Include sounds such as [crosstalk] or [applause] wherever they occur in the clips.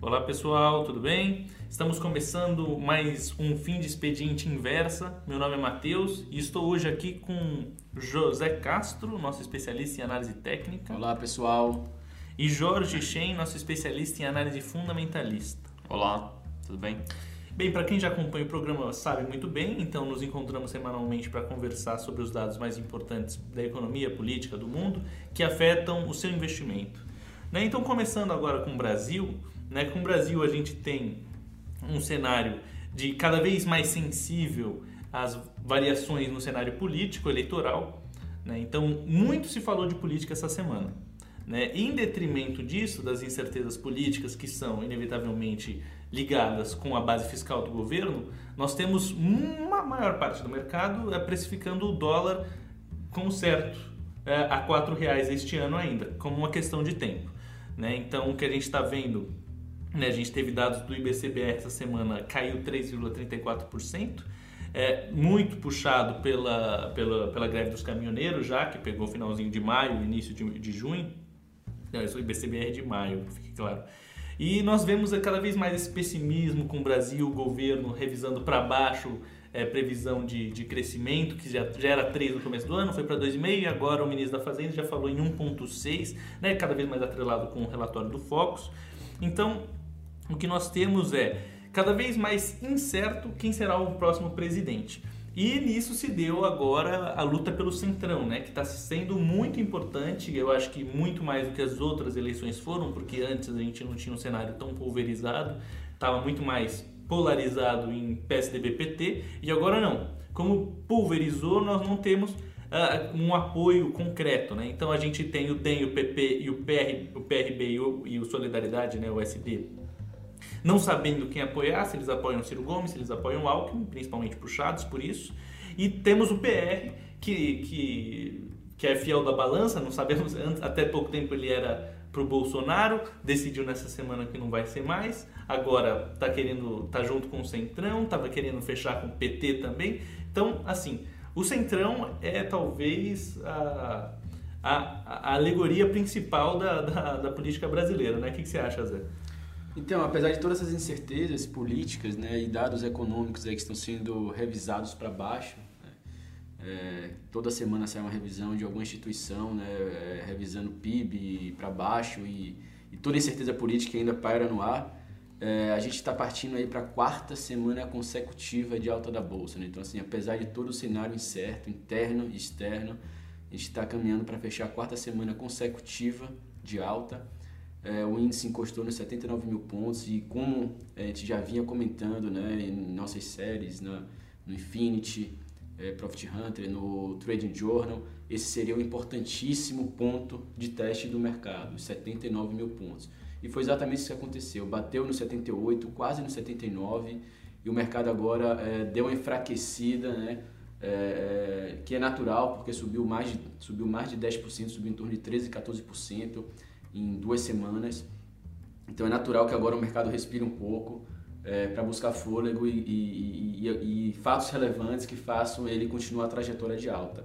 Olá pessoal, tudo bem? Estamos começando mais um fim de expediente inversa. Meu nome é Matheus e estou hoje aqui com José Castro, nosso especialista em análise técnica. Olá pessoal. E Jorge Shen, nosso especialista em análise fundamentalista. Olá, tudo bem? Bem, para quem já acompanha o programa sabe muito bem, então nos encontramos semanalmente para conversar sobre os dados mais importantes da economia, política do mundo que afetam o seu investimento. Né? Então, começando agora com o Brasil, né? Com o Brasil a gente tem um cenário de cada vez mais sensível às variações no cenário político eleitoral. Né? Então, muito se falou de política essa semana. Né? Em detrimento disso, das incertezas políticas que são inevitavelmente ligadas com a base fiscal do governo, nós temos uma maior parte do mercado é, precificando o dólar com certo é, a R$ reais este ano ainda, como uma questão de tempo. Né? Então, o que a gente está vendo né, a gente teve dados do IBCBR essa semana, caiu 3,34%, é, muito puxado pela, pela, pela greve dos caminhoneiros, já que pegou finalzinho de maio, início de, de junho. Não, isso é o IBCBR de maio, fique claro. E nós vemos cada vez mais esse pessimismo com o Brasil, o governo revisando para baixo é, previsão de, de crescimento, que já, já era 3 no começo do ano, foi para 2,5 e agora o ministro da Fazenda já falou em 1,6, né, cada vez mais atrelado com o relatório do Focus. Então, o que nós temos é cada vez mais incerto quem será o próximo presidente. E nisso se deu agora a luta pelo centrão, né, que está sendo muito importante, eu acho que muito mais do que as outras eleições foram, porque antes a gente não tinha um cenário tão pulverizado, estava muito mais polarizado em PSDB-PT, e agora não. Como pulverizou, nós não temos uh, um apoio concreto, né? Então a gente tem o DEM, o PP e o, PR, o PRB e o, e o Solidariedade, né, o SD, não sabendo quem apoiar, se eles apoiam Ciro Gomes, se eles apoiam Alckmin, principalmente puxados por isso. E temos o PR, que, que, que é fiel da balança, não sabemos, até pouco tempo ele era pro Bolsonaro, decidiu nessa semana que não vai ser mais, agora tá querendo, tá junto com o Centrão, tava querendo fechar com o PT também. Então, assim, o Centrão é talvez a, a, a alegoria principal da, da, da política brasileira, né? O que, que você acha, Zé? Então, apesar de todas essas incertezas políticas né, e dados econômicos aí que estão sendo revisados para baixo, né, é, toda semana sai uma revisão de alguma instituição, né, é, revisando PIB para baixo e, e, toda incerteza política ainda paira no ar, é, a gente está partindo aí para a quarta semana consecutiva de alta da Bolsa. Né? Então, assim, apesar de todo o cenário incerto, interno e externo, a gente está caminhando para fechar a quarta semana consecutiva de alta. É, o índice encostou nos 79 mil pontos e como a gente já vinha comentando né, em nossas séries, na, no Infinity, é, Profit Hunter, no Trading Journal, esse seria o um importantíssimo ponto de teste do mercado, os 79 mil pontos. E foi exatamente isso que aconteceu, bateu no 78, quase no 79, e o mercado agora é, deu uma enfraquecida, né, é, é que é natural, porque subiu mais de, subiu mais de 10%, subiu em torno de 13%, 14%, em duas semanas. Então é natural que agora o mercado respire um pouco é, para buscar fôlego e, e, e, e, fatos relevantes que façam ele continuar a trajetória de alta.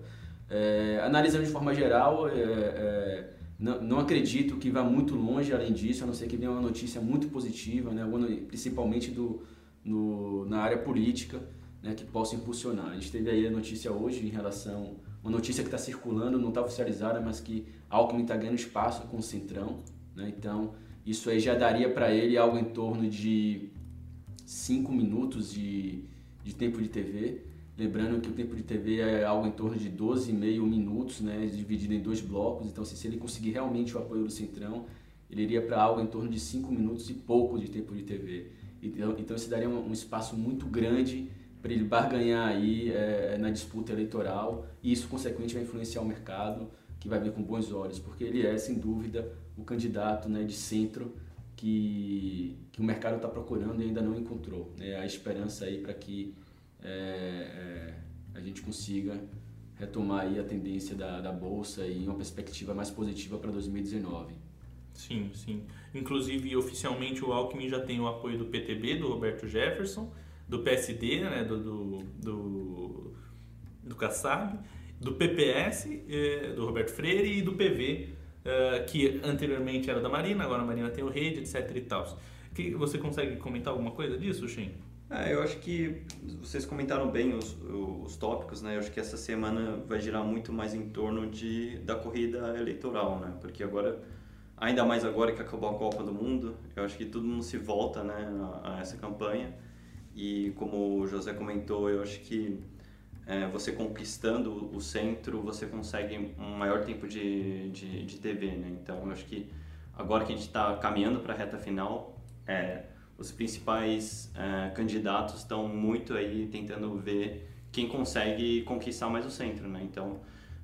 É, analisando de forma geral, é, é, não, não, acredito que vá muito longe além disso, a não ser que venha uma notícia muito positiva, né, principalmente do, no, na área política, né, que possa impulsionar. A gente teve aí a notícia hoje em relação uma notícia que está circulando, não está oficializada, mas que Alckmin está ganhando espaço com o Centrão. Né? Então, isso aí já daria para ele algo em torno de 5 minutos de, de tempo de TV. Lembrando que o tempo de TV é algo em torno de 12,5 minutos, né? dividido em dois blocos. Então, se ele conseguir realmente o apoio do Centrão, ele iria para algo em torno de 5 minutos e pouco de tempo de TV. Então, então isso daria um, um espaço muito grande para ele barganhar aí é, na disputa eleitoral e isso consequentemente vai influenciar o mercado que vai ver com bons olhos porque ele é sem dúvida o candidato né, de centro que, que o mercado está procurando e ainda não encontrou né? a esperança aí para que é, é, a gente consiga retomar aí a tendência da, da bolsa e uma perspectiva mais positiva para 2019 Sim, sim. Inclusive, oficialmente, o Alckmin já tem o apoio do PTB, do Roberto Jefferson, do PSD, né, do, do, do, do Kassab, do PPS, é, do Roberto Freire, e do PV, é, que anteriormente era da Marina, agora a Marina tem o Rede, etc e tal. Que, você consegue comentar alguma coisa disso, Shen? Ah, eu acho que vocês comentaram bem os, os tópicos, né? Eu acho que essa semana vai girar muito mais em torno de, da corrida eleitoral, né? Porque agora, ainda mais agora que acabou a Copa do Mundo, eu acho que todo mundo se volta né, a, a essa campanha. E como o José comentou, eu acho que é, você conquistando o centro, você consegue um maior tempo de, de, de TV, né? Então, eu acho que agora que a gente está caminhando para a reta final, é, os principais é, candidatos estão muito aí tentando ver quem consegue conquistar mais o centro, né? Então,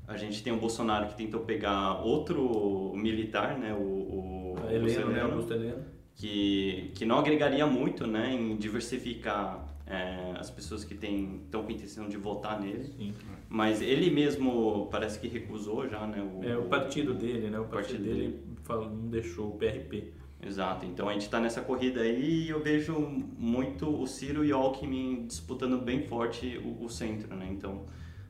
a gente tem o Bolsonaro que tentou pegar outro militar, né? O, o a Heleno, né? Augusto Heleno. Que, que não agregaria muito, né? Em diversificar é, as pessoas que estão com intenção de votar nele. Sim. Mas ele mesmo parece que recusou já, né? O, é o partido dele, né? O partido, partido dele, dele. não deixou o PRP. Exato, então a gente está nessa corrida aí e eu vejo muito o Ciro e o Alckmin disputando bem forte o, o, centro, né? Então,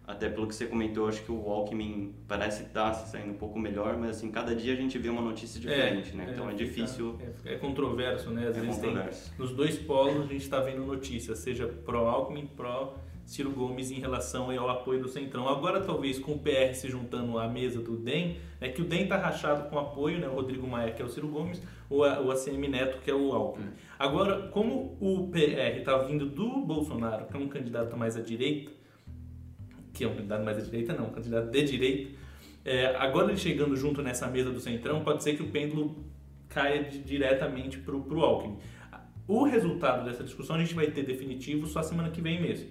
até pelo que você comentou, acho que o Alckmin parece estar tá saindo um pouco melhor, mas assim, cada dia a gente vê uma notícia diferente, né? é, né? Então é, é difícil... É, é, controverso, né? Às é vezes tem... Nos dois polos a gente está vendo notícias, seja pró-Alckmin, pró Ciro Gomes em relação ao apoio do Centrão. Agora, talvez com o PR se juntando à mesa do DEM, é que o DEM está rachado com apoio, né? o Rodrigo Maia, que é o Ciro Gomes, ou a, o ACM Neto, que é o Alckmin. Hum. Agora, como o PR está vindo do Bolsonaro, que é um candidato mais à direita, que é um candidato mais à direita, não, um candidato de direita, é, agora ele chegando junto nessa mesa do Centrão, pode ser que o pêndulo caia de, diretamente para o Alckmin. O resultado dessa discussão a gente vai ter definitivo só semana que vem mesmo.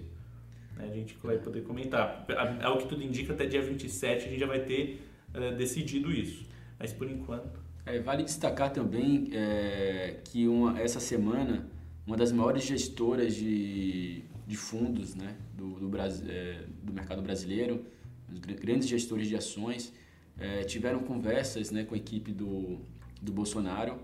Né? A gente vai poder comentar. Ao que tudo indica, até dia 27 a gente já vai ter uh, decidido isso. Mas por enquanto. É, vale destacar também é, que uma, essa semana uma das maiores gestoras de, de fundos né, do, do, é, do mercado brasileiro, os grandes gestores de ações, é, tiveram conversas né, com a equipe do, do Bolsonaro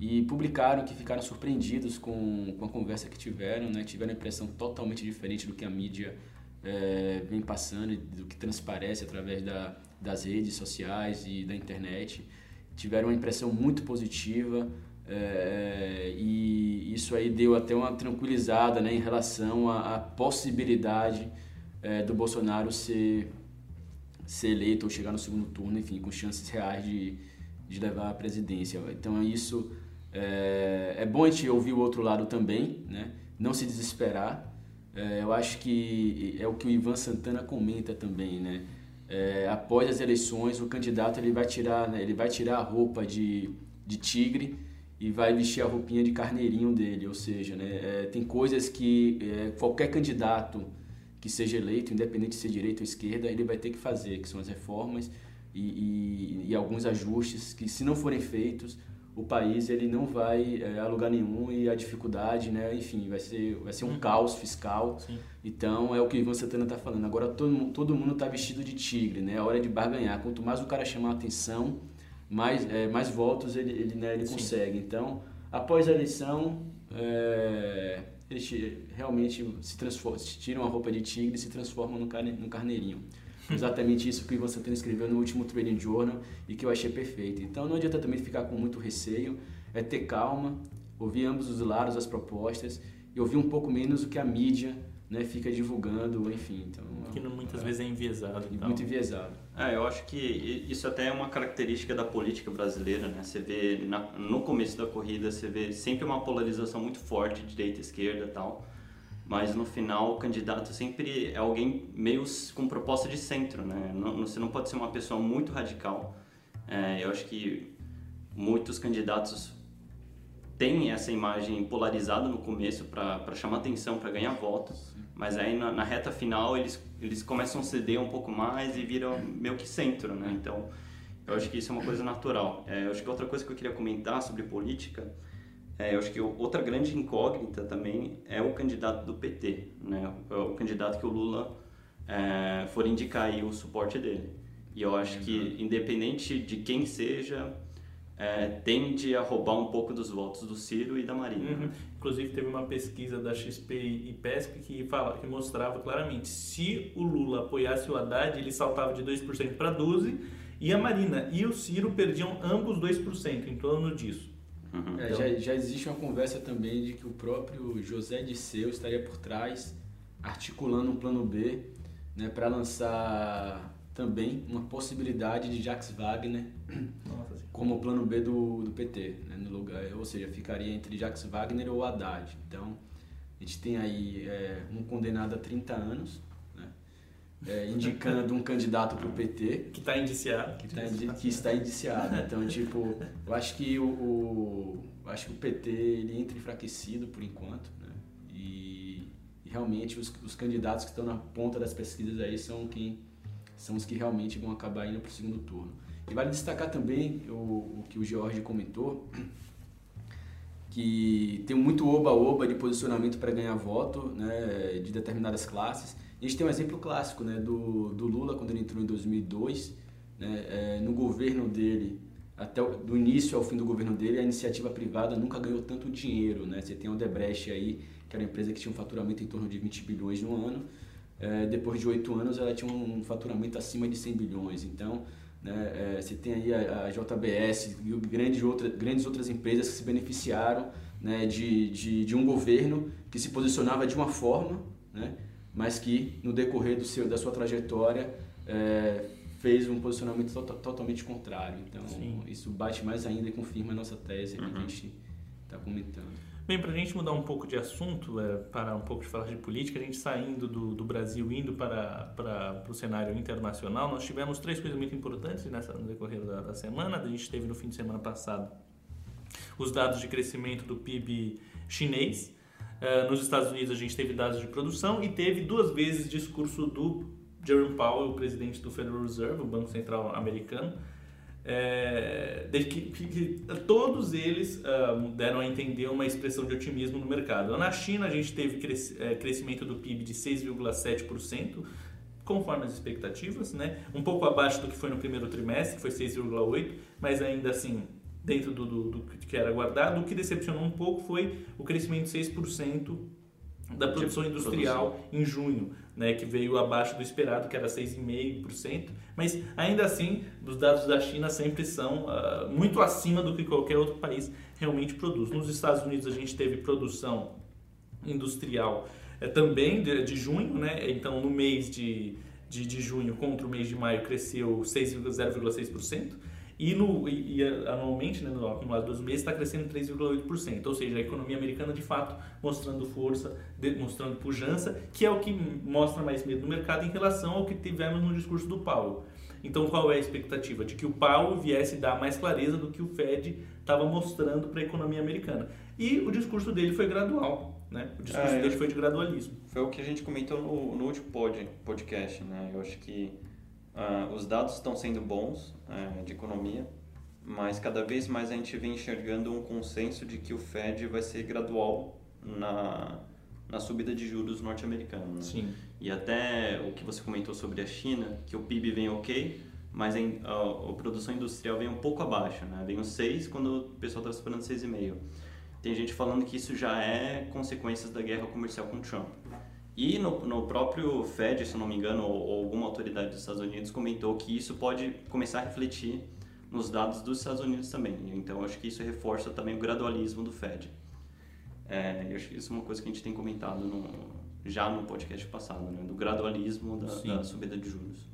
e publicaram que ficaram surpreendidos com, com a conversa que tiveram, né? tiveram a impressão totalmente diferente do que a mídia é, vem passando, do que transparece através da, das redes sociais e da internet. Tiveram uma impressão muito positiva é, e isso aí deu até uma tranquilizada né, em relação à, à possibilidade é, do Bolsonaro ser, ser eleito ou chegar no segundo turno, enfim, com chances reais de, de levar a presidência. Então isso é, é bom a gente ouvir o outro lado também, né? não se desesperar. É, eu acho que é o que o Ivan Santana comenta também, né? É, após as eleições, o candidato ele vai tirar, né? ele vai tirar a roupa de, de tigre e vai vestir a roupinha de carneirinho dele, ou seja, né? É, tem coisas que é, qualquer candidato que seja eleito, independente de ser direita ou esquerda, ele vai ter que fazer, que são as reformas e, e, e alguns ajustes que, se não forem feitos, o país ele não vai é, a lugar nenhum e a dificuldade, né, enfim, vai ser, vai ser um uhum. caos fiscal. Sim. Então é o que o Ivan Santana está falando. Agora todo, todo mundo está vestido de tigre, né? É hora de barganhar. Quanto mais o cara chamar a atenção, mais, é, mais votos ele, ele, né, ele consegue. Então, após a eleição, é, eles realmente se transformam, tiram a roupa de tigre e se transformam no, carne, no carneirinho. [laughs] Exatamente isso que Ivan Santana escreveu no último Trading Journal e que eu achei perfeito. Então não adianta também ficar com muito receio, é ter calma, ouvir ambos os lados, as propostas e ouvir um pouco menos o que a mídia né, fica divulgando, enfim. Então, que muitas é, vezes é enviesado. Então. Muito enviesado. É, eu acho que isso até é uma característica da política brasileira, né? Você vê na, no começo da corrida, você vê sempre uma polarização muito forte, direita, esquerda, tal mas no final o candidato sempre é alguém meio com proposta de centro, né? Não, você não pode ser uma pessoa muito radical. É, eu acho que muitos candidatos têm essa imagem polarizada no começo para chamar atenção, para ganhar votos, mas aí na, na, reta final eles, eles começam a ceder um pouco mais e viram meio que centro, né? Então eu acho que isso é uma coisa natural. É, eu acho que outra coisa que eu queria comentar sobre política é, eu acho que outra grande incógnita também é o candidato do PT, né? O candidato que o Lula é, for indicar aí o suporte dele. E eu acho que, independente de quem seja, é, tende a roubar um pouco dos votos do Ciro e da Marina. Uhum. Inclusive teve uma pesquisa da XP e PESP que, fala, que mostrava claramente se o Lula apoiasse o Haddad, ele saltava de 2% para 12% e a Marina e o Ciro perdiam ambos 2%, em torno disso. Uhum. É, então... já, já existe uma conversa também de que o próprio José Disseu estaria por trás, articulando um plano B né, para lançar também uma possibilidade de Jax Wagner Nossa, como plano B do, do PT, né, no lugar, ou seja, ficaria entre Jax Wagner ou Haddad. Então, a gente tem aí é, um condenado a 30 anos, né, é, indicando um candidato para o PT. Que está indiciado. Que, tá indi que está indiciado. Então, tipo, eu acho que o, o acho que o PT ele entra enfraquecido por enquanto, né, e, e realmente os, os candidatos que estão na ponta das pesquisas aí são quem são os que realmente vão acabar indo para o segundo turno. E vale destacar também o, o que o George comentou, que tem muito oba-oba de posicionamento para ganhar voto né, de determinadas classes. A gente tem um exemplo clássico né, do, do Lula, quando ele entrou em 2002, né, é, no governo dele, até o, do início ao fim do governo dele, a iniciativa privada nunca ganhou tanto dinheiro. Né? Você tem a Odebrecht aí, que era uma empresa que tinha um faturamento em torno de 20 bilhões no ano, é, depois de oito anos ela tinha um faturamento acima de 100 bilhões. Então, né, é, você tem aí a, a JBS e grandes, outra, grandes outras empresas que se beneficiaram né, de, de, de, um governo que se posicionava de uma forma, né, mas que no decorrer do seu, da sua trajetória é, fez um posicionamento to totalmente contrário. Então, Sim. isso bate mais ainda e confirma a nossa tese uhum. que a uhum. gente está comentando. Bem, para a gente mudar um pouco de assunto, é, um pouco de falar de política, a gente saindo do, do Brasil, indo para, para, para o cenário internacional, nós tivemos três coisas muito importantes nessa, no decorrer da, da semana. A gente teve no fim de semana passado os dados de crescimento do PIB chinês. Uh, nos Estados Unidos a gente teve dados de produção e teve duas vezes discurso do Jerome Powell, o presidente do Federal Reserve, o Banco Central americano, é, que, que, que, todos eles uh, deram a entender uma expressão de otimismo no mercado. Na China, a gente teve é, crescimento do PIB de 6,7%, conforme as expectativas, né? um pouco abaixo do que foi no primeiro trimestre, que foi 6,8%, mas ainda assim dentro do, do, do, que era aguardado. O que decepcionou um pouco foi o crescimento de 6% da produção industrial produção. em junho, né, que veio abaixo do esperado, que era 6,5%, mas ainda assim, os dados da China sempre são uh, muito acima do que qualquer outro país realmente produz. Nos Estados Unidos a gente teve produção industrial é, também de, de, junho, né, então no mês de, de, de junho contra o mês de maio cresceu 0,6%, e, no, e, e anualmente, né, no acumulado dos meses, está crescendo 3,8%. Ou seja, a economia americana, de fato, mostrando força, de, mostrando pujança, que é o que mostra mais medo no mercado em relação ao que tivemos no discurso do Paulo. Então, qual é a expectativa? De que o Paulo viesse dar mais clareza do que o Fed estava mostrando para a economia americana. E o discurso dele foi gradual. Né? O discurso é, dele foi de gradualismo. Foi o que a gente comentou no, no último pod, podcast. Né? Eu acho que Uh, os dados estão sendo bons uh, de economia, mas cada vez mais a gente vem enxergando um consenso de que o Fed vai ser gradual na, na subida de juros norte-americano. Né? Sim. E até o que você comentou sobre a China, que o PIB vem ok, mas a, a, a produção industrial vem um pouco abaixo, né? vem uns 6 quando o pessoal está esperando 6,5. Tem gente falando que isso já é consequências da guerra comercial com Trump. E no, no próprio Fed, se não me engano, ou, ou, alguma autoridade dos Estados Unidos comentou que isso pode começar a refletir nos dados dos Estados Unidos também. Então, acho que isso reforça também o gradualismo do Fed. É, eu acho que isso é uma coisa que a gente tem comentado no, já no podcast passado, né? do gradualismo da, da subida de juros.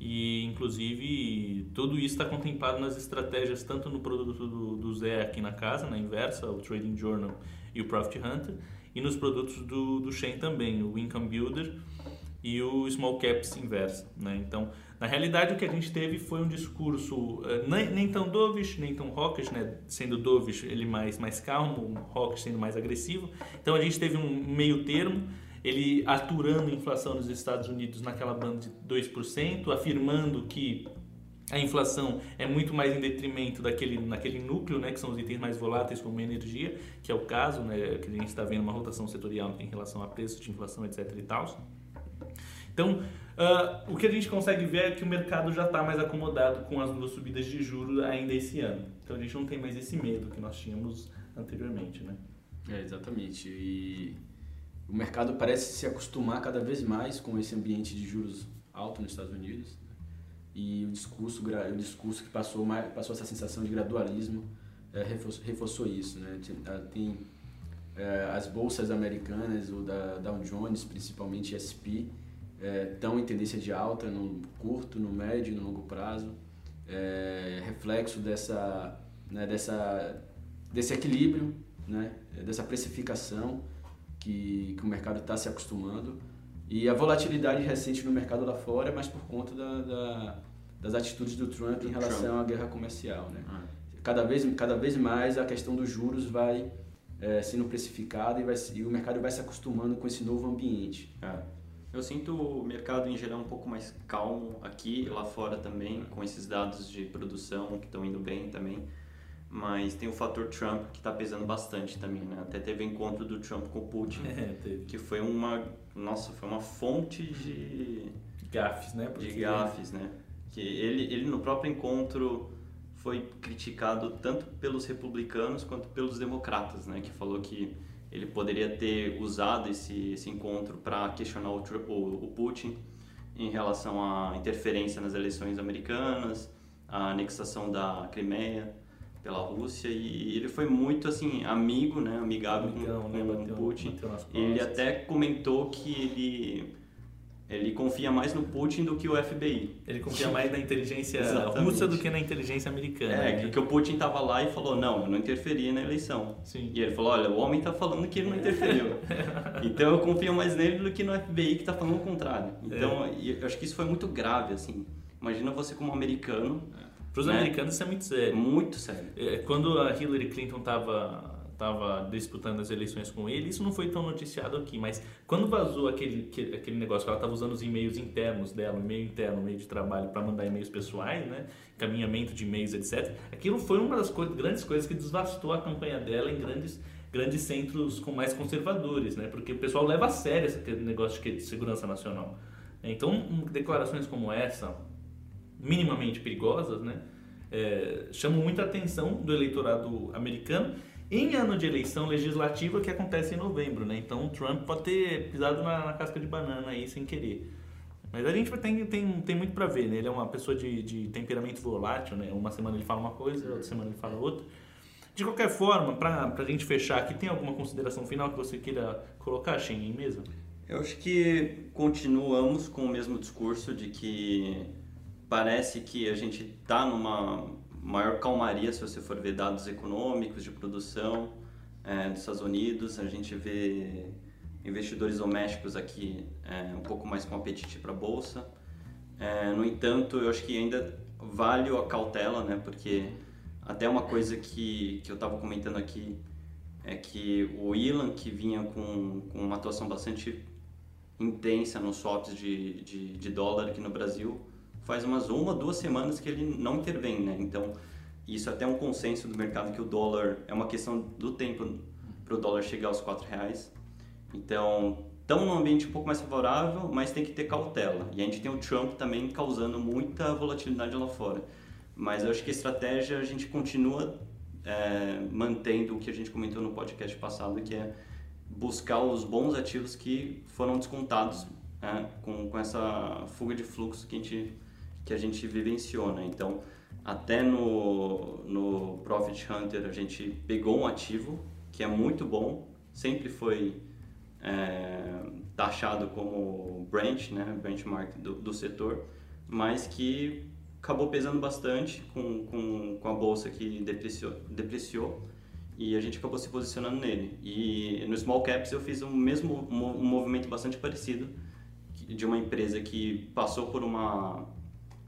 E, inclusive, tudo isso está contemplado nas estratégias, tanto no produto do, do Zé aqui na casa, na inversa, o Trading Journal e o Profit Hunter, e nos produtos do, do Shen também, o Income Builder e o Small Caps Inversa. Né? Então, na realidade, o que a gente teve foi um discurso uh, nem, nem, tão dovish, nem tão hawkish, né? sendo dovish ele mais, mais calmo, hawkish sendo mais agressivo. Então, a gente teve um meio termo, ele aturando a inflação nos Estados Unidos naquela banda de 2%, afirmando que a inflação é muito mais em detrimento daquele naquele núcleo, né, que são os itens mais voláteis como energia, que é o caso, né, que a gente está vendo uma rotação setorial em relação a preços de inflação, etc. e tal. Então, uh, o que a gente consegue ver é que o mercado já está mais acomodado com as duas subidas de juros ainda esse ano. Então, a gente não tem mais esse medo que nós tínhamos anteriormente, né? É, exatamente. E o mercado parece se acostumar cada vez mais com esse ambiente de juros alto nos Estados Unidos. E o discurso, o discurso que passou, passou essa sensação de gradualismo é, reforçou, reforçou, isso. Né? Tem é, as bolsas americanas, o da Dow Jones, principalmente SP, estão é, em tendência de alta no curto, no médio no longo prazo. É, reflexo dessa, né, dessa, desse equilíbrio, né, dessa precificação que, que o mercado está se acostumando. E a volatilidade recente no mercado lá fora é mais por conta da, da, das atitudes do Trump em relação Trump. à guerra comercial. Né? Ah. Cada, vez, cada vez mais a questão dos juros vai é, sendo precificada e, vai, e o mercado vai se acostumando com esse novo ambiente. É. Eu sinto o mercado em geral um pouco mais calmo aqui, lá fora também, com esses dados de produção que estão indo bem também mas tem o fator Trump que está pesando bastante também, né? Até teve encontro do Trump com o Putin, [laughs] é, que foi uma, nossa, foi uma fonte de gafes, né? Porque... De gafes, né? Que ele, ele no próprio encontro foi criticado tanto pelos republicanos quanto pelos democratas, né? Que falou que ele poderia ter usado esse, esse encontro para questionar o, o, o Putin em relação à interferência nas eleições americanas, a anexação da Crimeia pela Rússia e ele foi muito assim amigo, né, amigável Amigão, com, né, bateu, Putin. ele até comentou que ele ele confia mais no Putin do que o FBI. Ele confia mais na inteligência [laughs] russa do que na inteligência americana. É, né? que o Putin estava lá e falou, não, eu não interferi na eleição. Sim. E ele falou, olha, o homem está falando que ele não [laughs] interferiu. então eu confio mais nele do que no FBI que está falando o contrário. Então é. eu acho que isso foi muito grave, assim. Imagina você como americano... É para os né? americanos isso é muito sério. Muito sério. É, quando a Hillary Clinton estava tava disputando as eleições com ele, isso não foi tão noticiado aqui, mas quando vazou aquele, aquele negócio que ela estava usando os e-mails internos dela, e-mail interno, e-mail de trabalho para mandar e-mails pessoais, né, encaminhamento de e-mails, etc. Aquilo foi uma das co grandes coisas que desvastou a campanha dela em grandes grandes centros com mais conservadores, né, porque o pessoal leva a sério esse negócio de segurança nacional. Então, declarações como essa, minimamente perigosas, né? É, chamam muita atenção do eleitorado americano em ano de eleição legislativa que acontece em novembro, né? Então o Trump pode ter pisado na, na casca de banana aí sem querer. Mas a gente tem, tem, tem muito para ver, né? Ele é uma pessoa de, de temperamento volátil, né? Uma semana ele fala uma coisa, outra semana ele fala outra. De qualquer forma, para a gente fechar aqui, tem alguma consideração final que você queira colocar, Shen, em? Eu acho que continuamos com o mesmo discurso de que parece que a gente está numa maior calmaria se você for ver dados econômicos de produção é, dos Estados Unidos. A gente vê investidores domésticos aqui é, um pouco mais com apetite para a bolsa. É, no entanto, eu acho que ainda vale a cautela, né? Porque até uma coisa que, que eu estava comentando aqui é que o Ilan, que vinha com, com uma atuação bastante intensa nos swaps de, de, de dólar aqui no Brasil, faz umas uma, duas semanas que ele não intervém, né? Então, isso é até um consenso do mercado que o dólar é uma questão do tempo para o dólar chegar aos quatro reais. Então, estamos num ambiente um pouco mais favorável, mas tem que ter cautela. E a gente tem o Trump também causando muita volatilidade lá fora. Mas eu acho que a estratégia a gente continua é, mantendo o que a gente comentou no podcast passado, que é buscar os bons ativos que foram descontados é, com, com essa fuga de fluxo que a gente que a gente vivenciou, né? Então, até no, no Profit Hunter a gente pegou um ativo que é muito bom, sempre foi é, taxado como branch, né, benchmark do, do setor, mas que acabou pesando bastante com, com, com a bolsa que depreciou, depreciou e a gente acabou se posicionando nele. E no Small Caps eu fiz um mesmo um movimento bastante parecido de uma empresa que passou por uma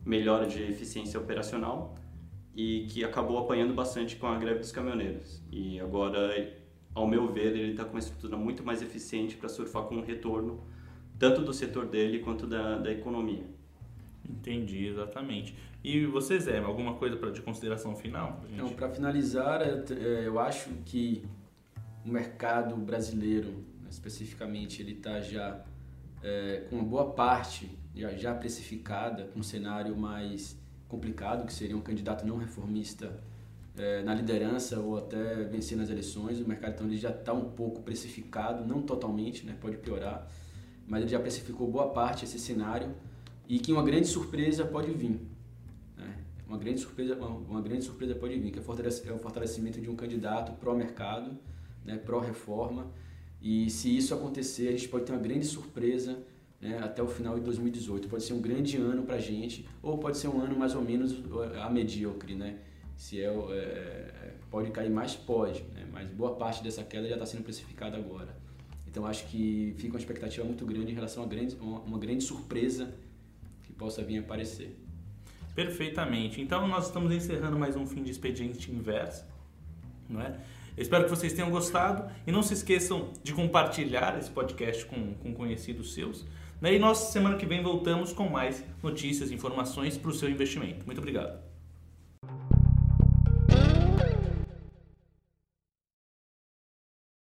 melhora de eficiência operacional e que acabou apanhando bastante com a greve dos caminhoneiros. E agora, ao meu ver, ele está com uma estrutura muito mais eficiente para surfar com um retorno tanto do setor dele quanto da, da economia. Entendi, exatamente. E você, Zé, alguma coisa pra, de consideração final? Então, para finalizar, é, eu acho que o mercado brasileiro, especificamente, ele está já é, com uma boa parte já, já precificada, com um cenário mais complicado, que seria um candidato não reformista é, na liderança ou até vencer nas eleições. O mercado então ele já está um pouco precificado, não totalmente, né, pode piorar, mas ele já precificou boa parte esse cenário e que uma grande surpresa pode vir. Né? Uma, grande surpresa, uma, grande surpresa pode vir, que é o fortalecimento de um candidato pró-mercado, né, pró-reforma, e se isso acontecer, a gente pode ter uma grande surpresa né, até o final de 2018. Pode ser um grande ano para a gente, ou pode ser um ano mais ou menos a medíocre, né? Se é, é pode cair mais, pode, né? mas boa parte dessa queda já está sendo precificada agora. Então acho que fica uma expectativa muito grande em relação a grande, uma, uma grande surpresa que possa vir aparecer. Perfeitamente. Então nós estamos encerrando mais um fim de expediente inverso, não é? Espero que vocês tenham gostado e não se esqueçam de compartilhar esse podcast com, com conhecidos seus. Né? E nós, semana que vem, voltamos com mais notícias, informações para o seu investimento. Muito obrigado.